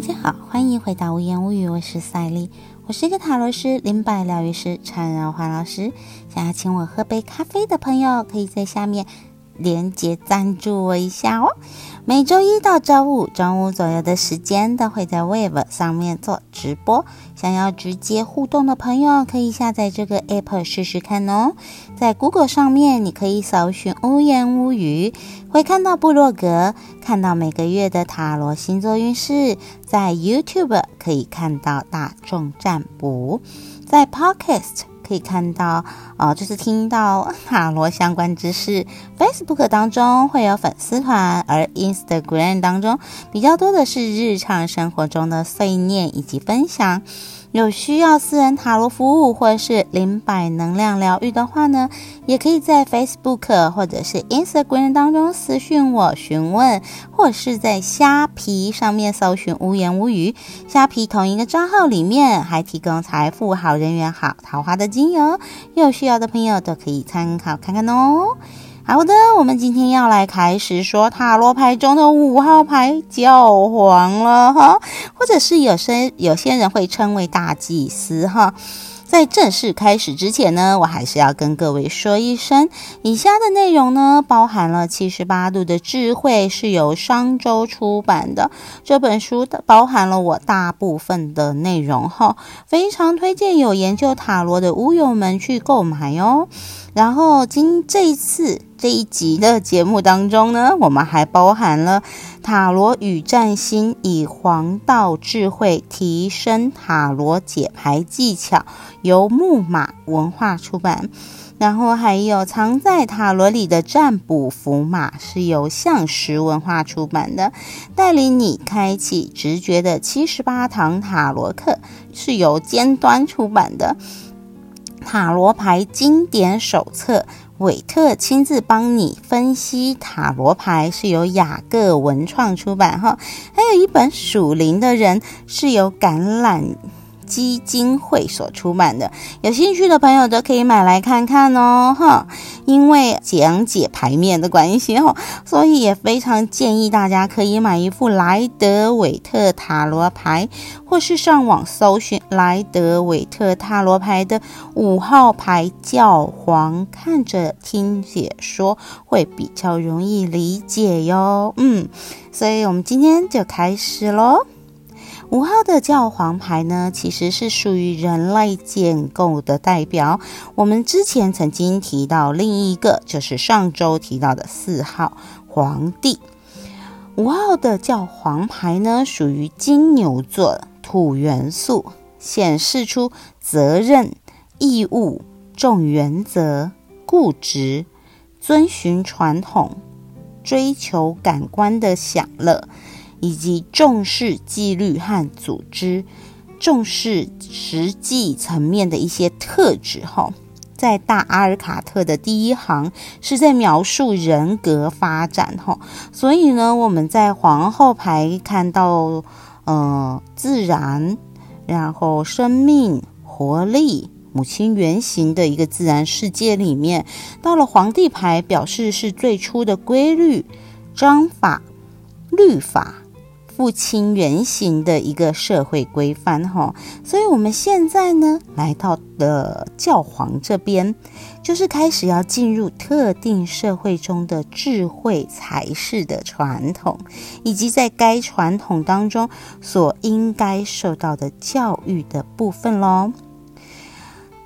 大家好，欢迎回到无言无语，我是赛丽，我是一个塔罗师、灵摆疗愈师、缠绕花老师。想要请我喝杯咖啡的朋友，可以在下面连接赞助我一下哦。每周一到周五中午左右的时间，都会在 Wave 上面做直播。想要直接互动的朋友，可以下载这个 App 试试看哦。在 Google 上面，你可以搜寻“无言无语”，会看到部落格，看到每个月的塔罗星座运势。在 YouTube 可以看到大众占卜，在 Podcast。可以看到，呃，就是听到 塔罗相关知识。Facebook 当中会有粉丝团，而 Instagram 当中比较多的是日常生活中的碎念以及分享。有需要私人塔罗服务或是灵摆能量疗愈的话呢，也可以在 Facebook 或者是 Instagram 当中私讯我询问，或是在虾皮上面搜寻无言无语。虾皮同一个账号里面还提供财富好、人缘好、桃花的精油，有需要的朋友都可以参考看看哦。好的，我们今天要来开始说塔罗牌中的五号牌教皇了哈，或者是有些有些人会称为大祭司哈。在正式开始之前呢，我还是要跟各位说一声，以下的内容呢，包含了七十八度的智慧，是由商周出版的这本书的，包含了我大部分的内容哈，非常推荐有研究塔罗的乌友们去购买哦。然后今这一次这一集的节目当中呢，我们还包含了塔罗与占星，以黄道智慧提升塔罗解牌技巧，由木马文化出版。然后还有藏在塔罗里的占卜符码，是由象石文化出版的。带领你开启直觉的七十八堂塔罗课，是由尖端出版的。塔罗牌经典手册，韦特亲自帮你分析塔罗牌，是由雅各文创出版哈。还有一本属灵的人，是由橄榄。基金会所出版的，有兴趣的朋友都可以买来看看哦，哈！因为讲解牌面的关系哦，所以也非常建议大家可以买一副莱德韦特塔罗牌，或是上网搜寻莱德韦特塔罗牌的五号牌教皇，看着听解说会比较容易理解哟。嗯，所以我们今天就开始喽。五号的教皇牌呢，其实是属于人类建构的代表。我们之前曾经提到另一个，就是上周提到的四号皇帝。五号的教皇牌呢，属于金牛座，土元素，显示出责任、义务、重原则、固执、遵循传统、追求感官的享乐。以及重视纪律和组织，重视实际层面的一些特质。哈，在大阿尔卡特的第一行是在描述人格发展。哈，所以呢，我们在皇后牌看到，呃，自然，然后生命、活力、母亲原型的一个自然世界里面，到了皇帝牌，表示是最初的规律、章法、律法。不亲原型的一个社会规范，哈，所以我们现在呢，来到了教皇这边，就是开始要进入特定社会中的智慧才是的传统，以及在该传统当中所应该受到的教育的部分喽。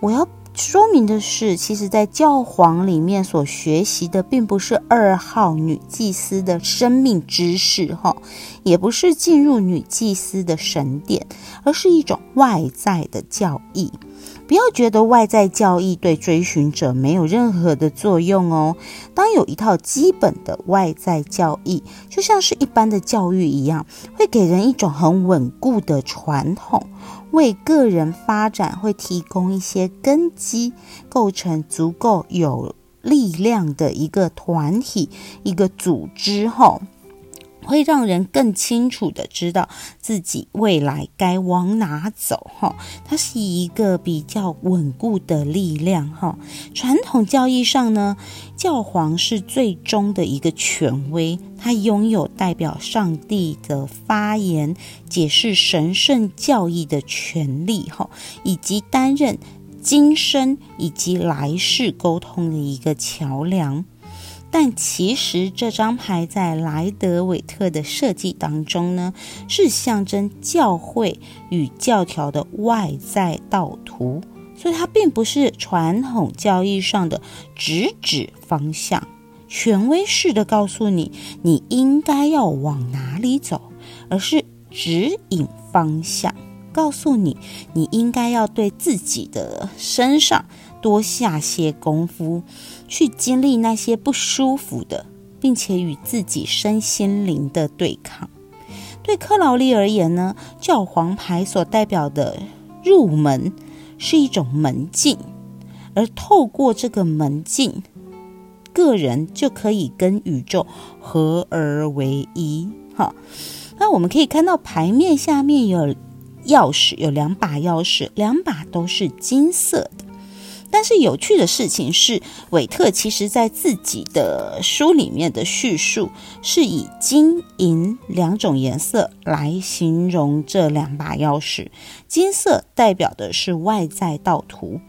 我要。说明的是，其实，在教皇里面所学习的，并不是二号女祭司的生命知识，哈，也不是进入女祭司的神殿，而是一种外在的教义。不要觉得外在教义对追寻者没有任何的作用哦。当有一套基本的外在教义，就像是一般的教育一样，会给人一种很稳固的传统，为个人发展会提供一些根基，构成足够有力量的一个团体、一个组织。吼。会让人更清楚的知道自己未来该往哪走，哈，它是一个比较稳固的力量，哈。传统教义上呢，教皇是最终的一个权威，他拥有代表上帝的发言、解释神圣教义的权利，哈，以及担任今生以及来世沟通的一个桥梁。但其实这张牌在莱德韦特的设计当中呢，是象征教会与教条的外在道图，所以它并不是传统教义上的直指方向、权威式的告诉你你应该要往哪里走，而是指引方向，告诉你你应该要对自己的身上多下些功夫。去经历那些不舒服的，并且与自己身心灵的对抗。对克劳利而言呢，教皇牌所代表的入门是一种门禁，而透过这个门禁，个人就可以跟宇宙合而为一。哈，那我们可以看到牌面下面有钥匙，有两把钥匙，两把都是金色的。但是有趣的事情是，韦特其实在自己的书里面的叙述是以金银两种颜色来形容这两把钥匙。金色代表的是外在道图，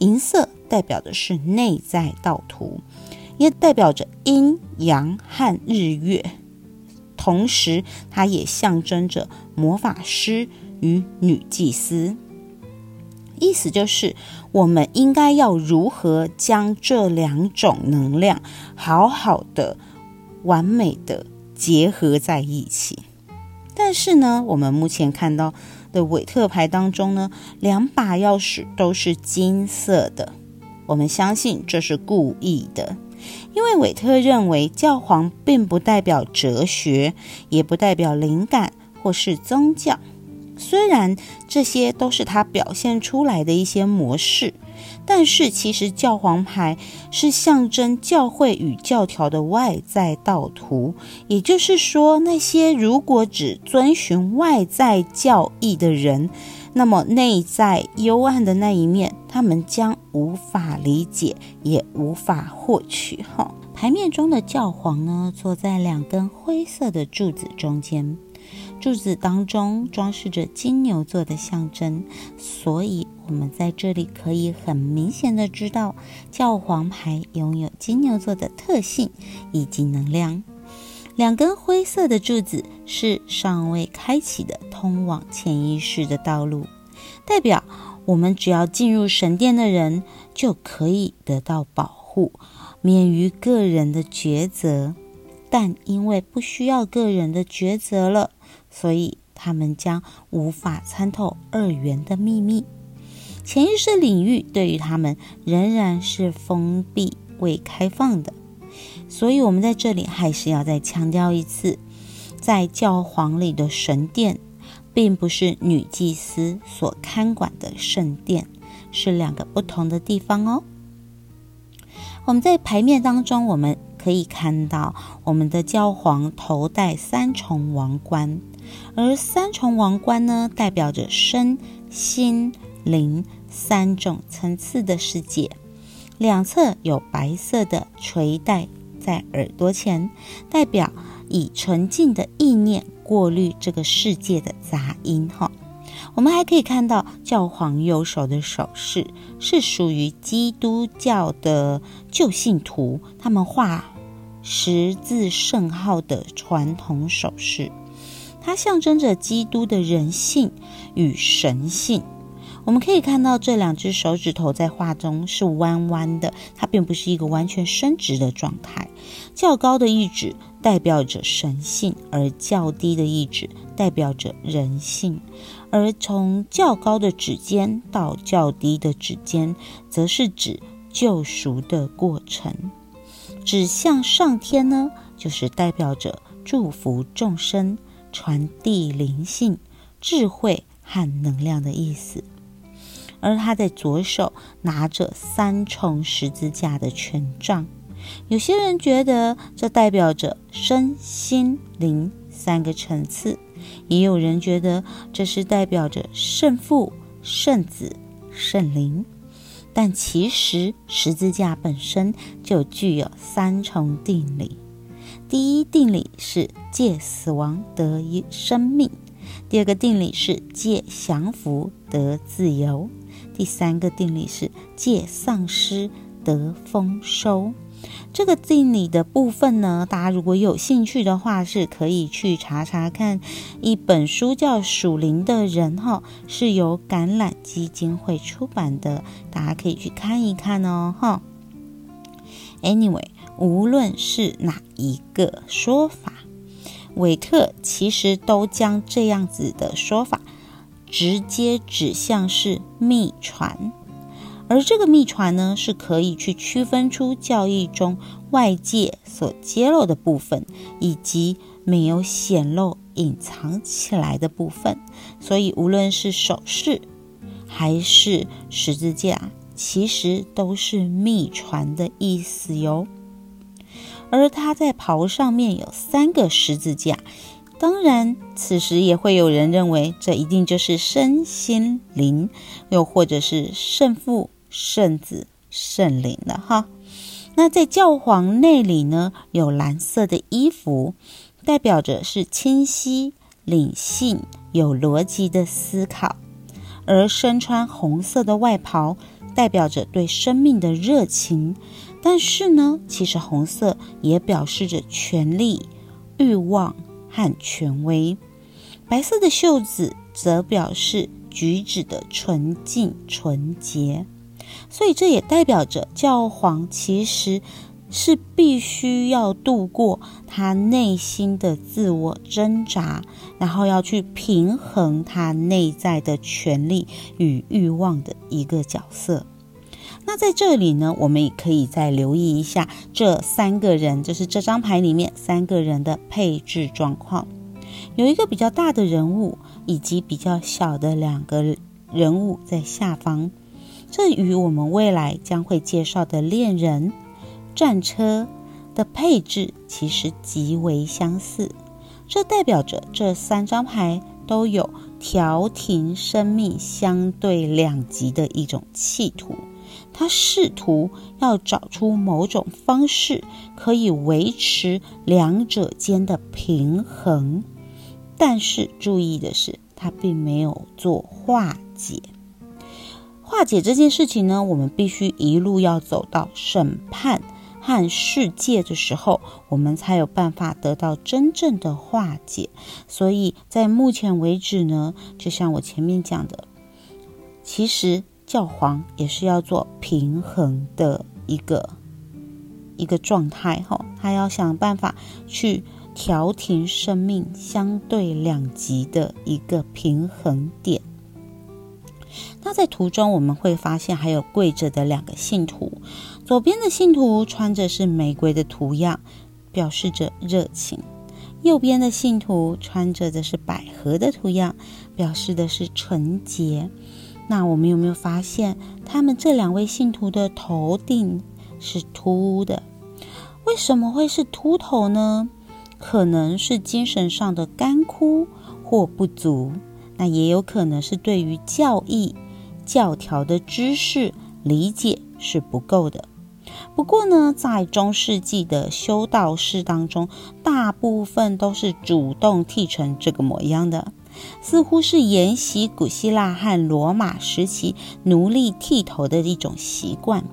银色代表的是内在道图，也代表着阴阳和日月。同时，它也象征着魔法师与女祭司。意思就是，我们应该要如何将这两种能量好好的、完美的结合在一起。但是呢，我们目前看到的韦特牌当中呢，两把钥匙都是金色的。我们相信这是故意的，因为韦特认为教皇并不代表哲学，也不代表灵感或是宗教。虽然这些都是他表现出来的一些模式，但是其实教皇牌是象征教会与教条的外在道途。也就是说，那些如果只遵循外在教义的人，那么内在幽暗的那一面，他们将无法理解，也无法获取。哈，牌面中的教皇呢，坐在两根灰色的柱子中间。柱子当中装饰着金牛座的象征，所以我们在这里可以很明显的知道，教皇牌拥有金牛座的特性以及能量。两根灰色的柱子是尚未开启的通往潜意识的道路，代表我们只要进入神殿的人就可以得到保护，免于个人的抉择。但因为不需要个人的抉择了。所以，他们将无法参透二元的秘密。潜意识领域对于他们仍然是封闭未开放的。所以，我们在这里还是要再强调一次，在教皇里的神殿，并不是女祭司所看管的圣殿，是两个不同的地方哦。我们在牌面当中，我们可以看到我们的教皇头戴三重王冠。而三重王冠呢，代表着身心灵三种层次的世界。两侧有白色的垂带在耳朵前，代表以纯净的意念过滤这个世界的杂音。哈，我们还可以看到教皇右手的手势是属于基督教的旧信徒，他们画十字圣号的传统手势。它象征着基督的人性与神性。我们可以看到这两只手指头在画中是弯弯的，它并不是一个完全伸直的状态。较高的意指代表着神性，而较低的意指代表着人性。而从较高的指尖到较低的指尖，则是指救赎的过程。指向上天呢，就是代表着祝福众生。传递灵性、智慧和能量的意思，而他在左手拿着三重十字架的权杖。有些人觉得这代表着身心灵三个层次。也有人觉得这是代表着圣父、圣子、圣灵，但其实十字架本身就具有三重定理。第一定理是借死亡得一生命，第二个定理是借降服得自由，第三个定理是借丧失得丰收。这个定理的部分呢，大家如果有兴趣的话，是可以去查查看一本书，叫《属灵的人》哈，是由橄榄基金会出版的，大家可以去看一看哦哈。Anyway，无论是哪一个说法，韦特其实都将这样子的说法直接指向是秘传。而这个秘传呢，是可以去区分出教义中外界所揭露的部分，以及没有显露、隐藏起来的部分。所以，无论是手势还是十字架，其实都是秘传的意思哟。而他在袍上面有三个十字架，当然，此时也会有人认为这一定就是身心灵，又或者是圣父。圣子、圣灵了哈。那在教皇内里呢，有蓝色的衣服，代表着是清晰、理性、有逻辑的思考；而身穿红色的外袍，代表着对生命的热情。但是呢，其实红色也表示着权力、欲望和权威。白色的袖子则表示举止的纯净、纯洁。所以这也代表着教皇其实是必须要度过他内心的自我挣扎，然后要去平衡他内在的权利与欲望的一个角色。那在这里呢，我们也可以再留意一下这三个人，就是这张牌里面三个人的配置状况，有一个比较大的人物，以及比较小的两个人物在下方。这与我们未来将会介绍的恋人战车的配置其实极为相似，这代表着这三张牌都有调停生命相对两极的一种企图，他试图要找出某种方式可以维持两者间的平衡，但是注意的是，他并没有做化解。化解这件事情呢，我们必须一路要走到审判和世界的时候，我们才有办法得到真正的化解。所以在目前为止呢，就像我前面讲的，其实教皇也是要做平衡的一个一个状态哈，他要想办法去调停生命相对两极的一个平衡点。那在图中我们会发现还有跪着的两个信徒，左边的信徒穿着是玫瑰的图样，表示着热情；右边的信徒穿着的是百合的图样，表示的是纯洁。那我们有没有发现，他们这两位信徒的头顶是秃的？为什么会是秃头呢？可能是精神上的干枯或不足。那也有可能是对于教义、教条的知识理解是不够的。不过呢，在中世纪的修道士当中，大部分都是主动剃成这个模样的，似乎是沿袭古希腊和罗马时期奴隶剃头的一种习惯。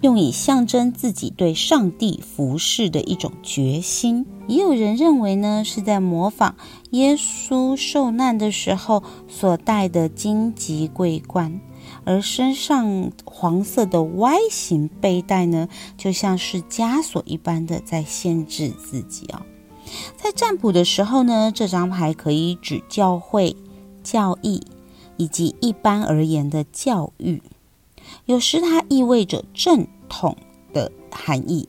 用以象征自己对上帝服侍的一种决心。也有人认为呢，是在模仿耶稣受难的时候所戴的荆棘桂冠，而身上黄色的 Y 型背带呢，就像是枷锁一般的在限制自己啊。在占卜的时候呢，这张牌可以指教会、教义以及一般而言的教育。有时它意味着正统的含义，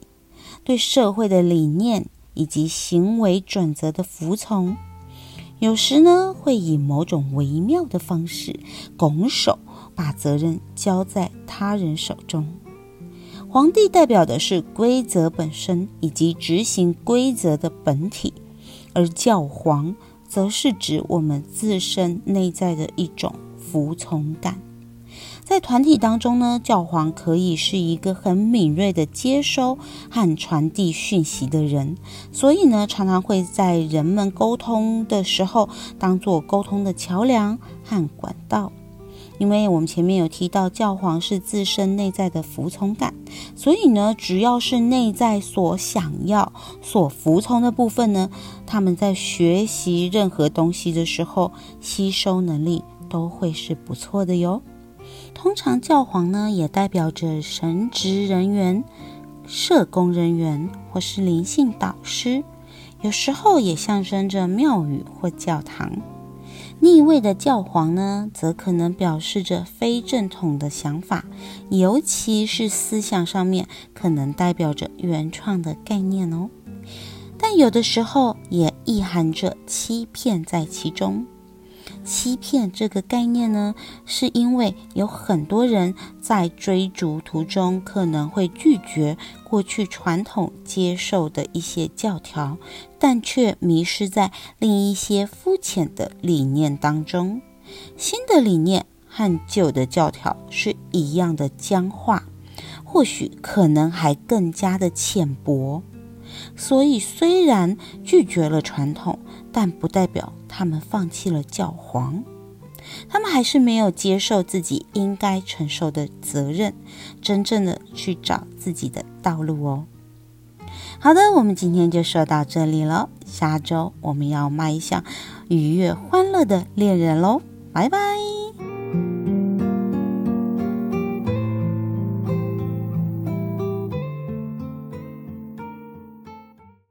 对社会的理念以及行为准则的服从；有时呢，会以某种微妙的方式拱手把责任交在他人手中。皇帝代表的是规则本身以及执行规则的本体，而教皇则是指我们自身内在的一种服从感。在团体当中呢，教皇可以是一个很敏锐的接收和传递讯息的人，所以呢，常常会在人们沟通的时候当做沟通的桥梁和管道。因为我们前面有提到，教皇是自身内在的服从感，所以呢，只要是内在所想要、所服从的部分呢，他们在学习任何东西的时候，吸收能力都会是不错的哟。通常教皇呢，也代表着神职人员、社工人员或是灵性导师，有时候也象征着庙宇或教堂。逆位的教皇呢，则可能表示着非正统的想法，尤其是思想上面可能代表着原创的概念哦。但有的时候也意含着欺骗在其中。欺骗这个概念呢，是因为有很多人在追逐途中可能会拒绝过去传统接受的一些教条，但却迷失在另一些肤浅的理念当中。新的理念和旧的教条是一样的僵化，或许可能还更加的浅薄。所以，虽然拒绝了传统，但不代表他们放弃了教皇。他们还是没有接受自己应该承受的责任，真正的去找自己的道路哦。好的，我们今天就说到这里了。下周我们要迈向愉悦欢乐的恋人喽，拜拜。